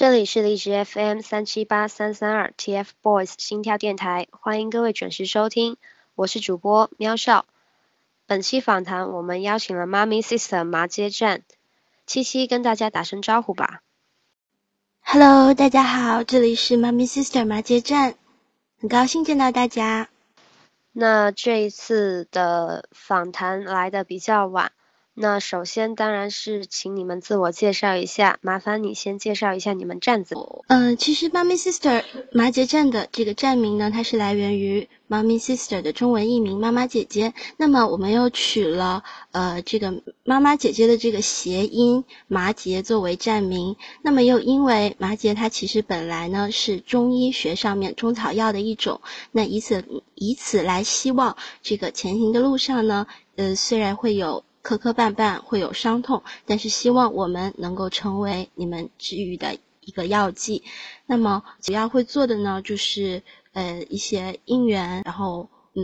这里是荔枝 FM 三七八三三二 TFBOYS 心跳电台，欢迎各位准时收听，我是主播喵少。本期访谈我们邀请了妈咪 sister 麻街站，七七跟大家打声招呼吧。Hello，大家好，这里是妈咪 sister 麻街站，很高兴见到大家。那这一次的访谈来的比较晚。那首先当然是请你们自我介绍一下，麻烦你先介绍一下你们站子。嗯、呃，其实妈咪 sister 麻姐站的这个站名呢，它是来源于妈咪 sister 的中文译名妈妈姐姐。那么我们又取了呃这个妈妈姐姐的这个谐音麻节作为站名。那么又因为麻节它其实本来呢是中医学上面中草药的一种，那以此以此来希望这个前行的路上呢，呃虽然会有。磕磕绊绊会有伤痛，但是希望我们能够成为你们治愈的一个药剂。那么主要会做的呢，就是呃一些应援，然后嗯，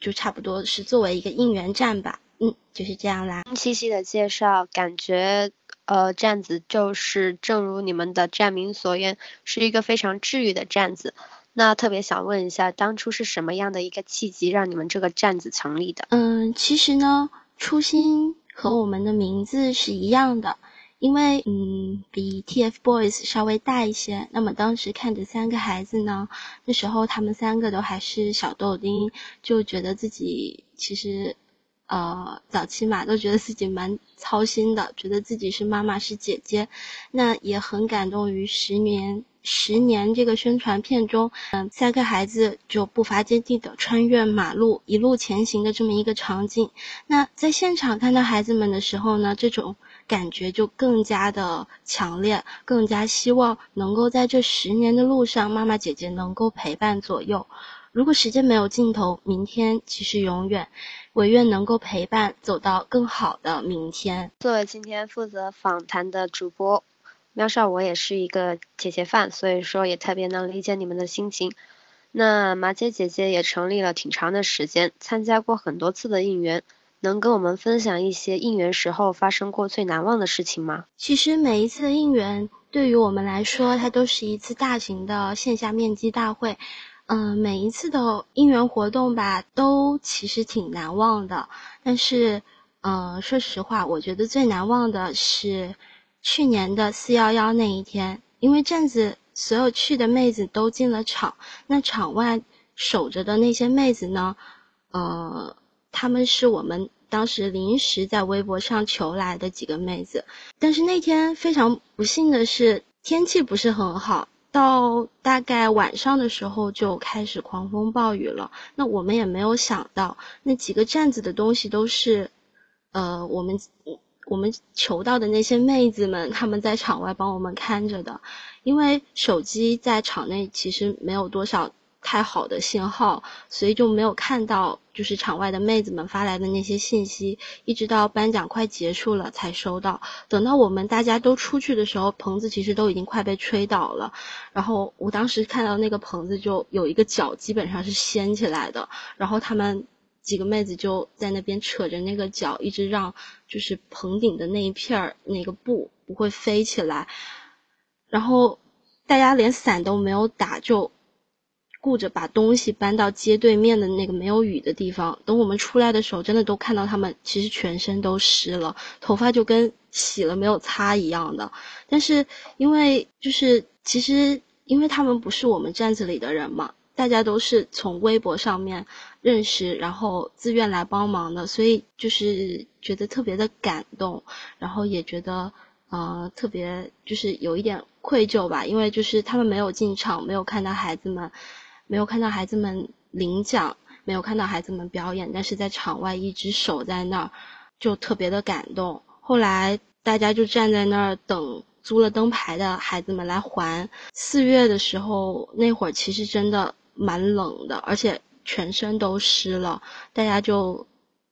就差不多是作为一个应援站吧。嗯，就是这样啦。七夕的介绍，感觉呃站子就是正如你们的站名所言，是一个非常治愈的站子。那特别想问一下，当初是什么样的一个契机让你们这个站子成立的？嗯，其实呢。初心和我们的名字是一样的，因为嗯比 TFBOYS 稍微大一些。那么当时看着三个孩子呢，那时候他们三个都还是小豆丁，就觉得自己其实呃早期嘛都觉得自己蛮操心的，觉得自己是妈妈是姐姐，那也很感动于十年。十年这个宣传片中，嗯，三个孩子就步伐坚定的穿越马路，一路前行的这么一个场景。那在现场看到孩子们的时候呢，这种感觉就更加的强烈，更加希望能够在这十年的路上，妈妈姐姐能够陪伴左右。如果时间没有尽头，明天其实永远，唯愿能够陪伴走到更好的明天。作为今天负责访谈的主播。喵少，我也是一个姐姐范，所以说也特别能理解你们的心情。那麻姐姐姐也成立了挺长的时间，参加过很多次的应援，能跟我们分享一些应援时候发生过最难忘的事情吗？其实每一次的应援对于我们来说，它都是一次大型的线下面基大会。嗯、每一次的应援活动吧，都其实挺难忘的。但是，嗯、说实话，我觉得最难忘的是。去年的四幺幺那一天，因为站子所有去的妹子都进了场，那场外守着的那些妹子呢，呃，她们是我们当时临时在微博上求来的几个妹子。但是那天非常不幸的是，天气不是很好，到大概晚上的时候就开始狂风暴雨了。那我们也没有想到，那几个站子的东西都是，呃，我们。我们求到的那些妹子们，她们在场外帮我们看着的，因为手机在场内其实没有多少太好的信号，所以就没有看到就是场外的妹子们发来的那些信息，一直到颁奖快结束了才收到。等到我们大家都出去的时候，棚子其实都已经快被吹倒了。然后我当时看到那个棚子就有一个角基本上是掀起来的，然后他们。几个妹子就在那边扯着那个脚，一直让就是棚顶的那一片儿那个布不会飞起来，然后大家连伞都没有打，就顾着把东西搬到街对面的那个没有雨的地方。等我们出来的时候，真的都看到他们其实全身都湿了，头发就跟洗了没有擦一样的。但是因为就是其实因为他们不是我们站子里的人嘛。大家都是从微博上面认识，然后自愿来帮忙的，所以就是觉得特别的感动，然后也觉得呃特别就是有一点愧疚吧，因为就是他们没有进场，没有看到孩子们，没有看到孩子们领奖，没有看到孩子们表演，但是在场外一直守在那儿，就特别的感动。后来大家就站在那儿等租了灯牌的孩子们来还。四月的时候，那会儿其实真的蛮冷的，而且全身都湿了。大家就，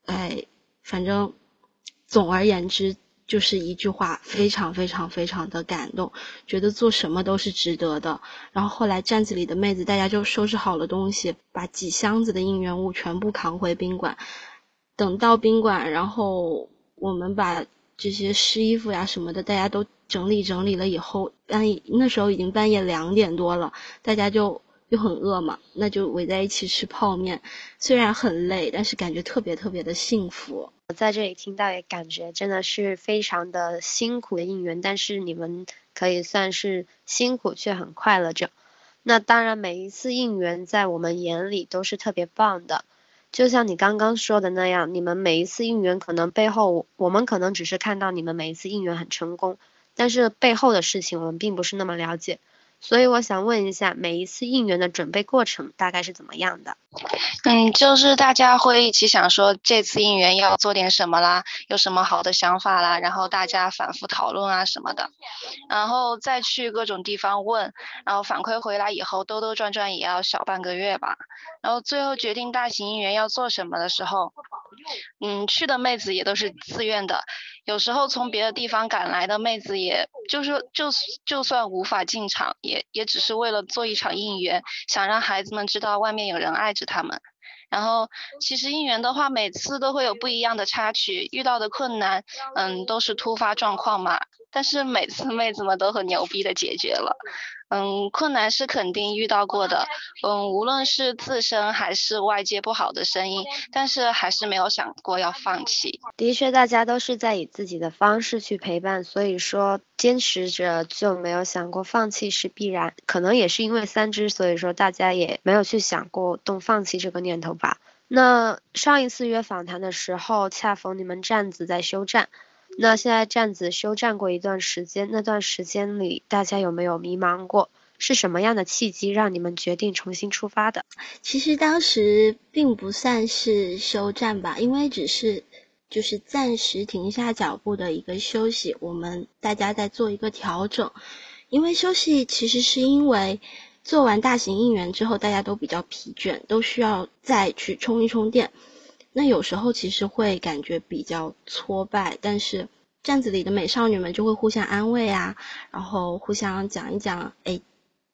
哎，反正，总而言之，就是一句话，非常非常非常的感动，觉得做什么都是值得的。然后后来站子里的妹子，大家就收拾好了东西，把几箱子的应援物全部扛回宾馆。等到宾馆，然后我们把。这些湿衣服呀什么的，大家都整理整理了以后，半夜那时候已经半夜两点多了，大家就又很饿嘛，那就围在一起吃泡面。虽然很累，但是感觉特别特别的幸福。我在这里听到也感觉真的是非常的辛苦的应援，但是你们可以算是辛苦却很快乐着。那当然，每一次应援在我们眼里都是特别棒的。就像你刚刚说的那样，你们每一次应援可能背后，我们可能只是看到你们每一次应援很成功，但是背后的事情我们并不是那么了解。所以我想问一下，每一次应援的准备过程大概是怎么样的？嗯，就是大家会一起想说这次应援要做点什么啦，有什么好的想法啦，然后大家反复讨论啊什么的，然后再去各种地方问，然后反馈回来以后兜兜转转也要小半个月吧，然后最后决定大型应援要做什么的时候，嗯，去的妹子也都是自愿的。有时候从别的地方赶来的妹子，也就是就就算无法进场，也也只是为了做一场应援，想让孩子们知道外面有人爱着他们。然后其实应援的话，每次都会有不一样的插曲，遇到的困难，嗯，都是突发状况嘛。但是每次妹子们都很牛逼的解决了。嗯，困难是肯定遇到过的，嗯，无论是自身还是外界不好的声音，但是还是没有想过要放弃。的确，大家都是在以自己的方式去陪伴，所以说坚持着就没有想过放弃是必然。可能也是因为三只，所以说大家也没有去想过动放弃这个念头吧。那上一次约访谈的时候，恰逢你们站子在休战。那现在站子休战过一段时间，那段时间里大家有没有迷茫过？是什么样的契机让你们决定重新出发的？其实当时并不算是休战吧，因为只是就是暂时停下脚步的一个休息，我们大家在做一个调整。因为休息其实是因为做完大型应援之后，大家都比较疲倦，都需要再去充一充电。那有时候其实会感觉比较挫败，但是站子里的美少女们就会互相安慰啊，然后互相讲一讲，哎，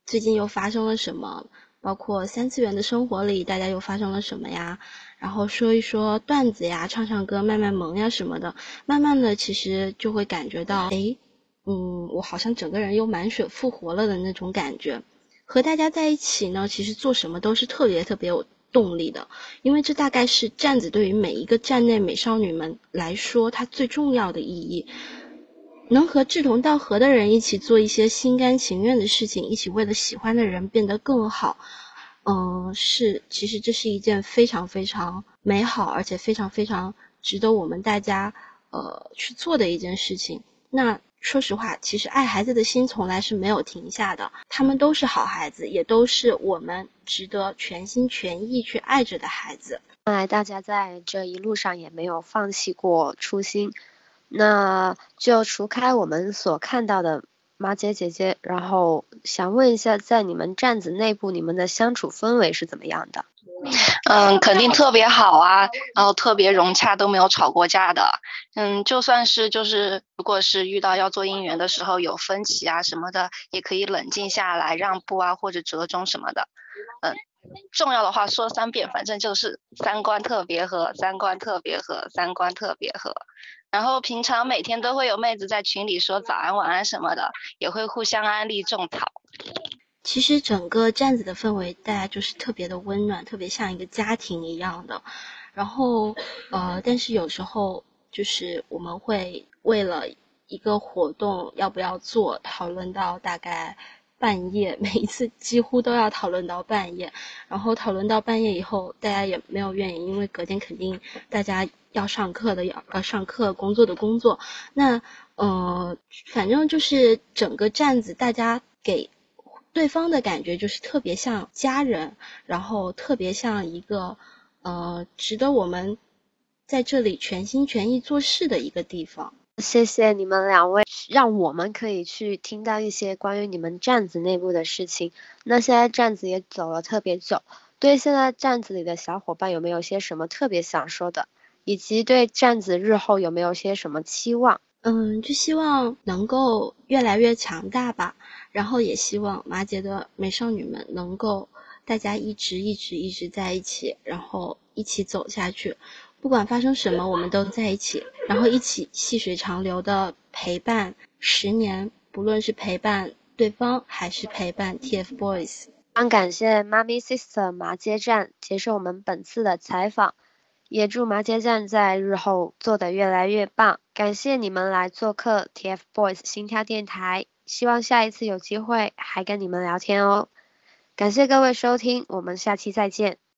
最近又发生了什么？包括三次元的生活里，大家又发生了什么呀？然后说一说段子呀，唱唱歌，卖卖萌呀什么的。慢慢的，其实就会感觉到，哎，嗯，我好像整个人又满血复活了的那种感觉。和大家在一起呢，其实做什么都是特别特别有。动力的，因为这大概是站子对于每一个站内美少女们来说，它最重要的意义。能和志同道合的人一起做一些心甘情愿的事情，一起为了喜欢的人变得更好，嗯，是，其实这是一件非常非常美好，而且非常非常值得我们大家呃去做的一件事情。那。说实话，其实爱孩子的心从来是没有停下的，他们都是好孩子，也都是我们值得全心全意去爱着的孩子。看来大家在这一路上也没有放弃过初心。那就除开我们所看到的马姐姐姐，然后想问一下，在你们站子内部，你们的相处氛围是怎么样的？嗯，肯定特别好啊，然后特别融洽，都没有吵过架的。嗯，就算是就是，如果是遇到要做应援的时候有分歧啊什么的，也可以冷静下来让步啊或者折中什么的。嗯，重要的话说三遍，反正就是三观特别合，三观特别合，三观特别合。然后平常每天都会有妹子在群里说早安晚安什么的，也会互相安利种草。其实整个站子的氛围，大家就是特别的温暖，特别像一个家庭一样的。然后，呃，但是有时候就是我们会为了一个活动要不要做，讨论到大概半夜，每一次几乎都要讨论到半夜。然后讨论到半夜以后，大家也没有愿意，因为隔天肯定大家要上课的，要要上课，工作的工作。那，呃，反正就是整个站子，大家给。对方的感觉就是特别像家人，然后特别像一个，呃，值得我们在这里全心全意做事的一个地方。谢谢你们两位，让我们可以去听到一些关于你们站子内部的事情。那现在站子也走了特别久，对现在站子里的小伙伴有没有些什么特别想说的？以及对站子日后有没有些什么期望？嗯，就希望能够越来越强大吧。然后也希望麻姐的美少女们能够大家一直一直一直在一起，然后一起走下去。不管发生什么，我们都在一起，然后一起细水长流的陪伴十年，不论是陪伴对方还是陪伴 TFBOYS。非常感谢妈咪 sister 麻街站接受我们本次的采访。也祝麻街站在日后做得越来越棒。感谢你们来做客 TFBOYS 心跳电台，希望下一次有机会还跟你们聊天哦。感谢各位收听，我们下期再见。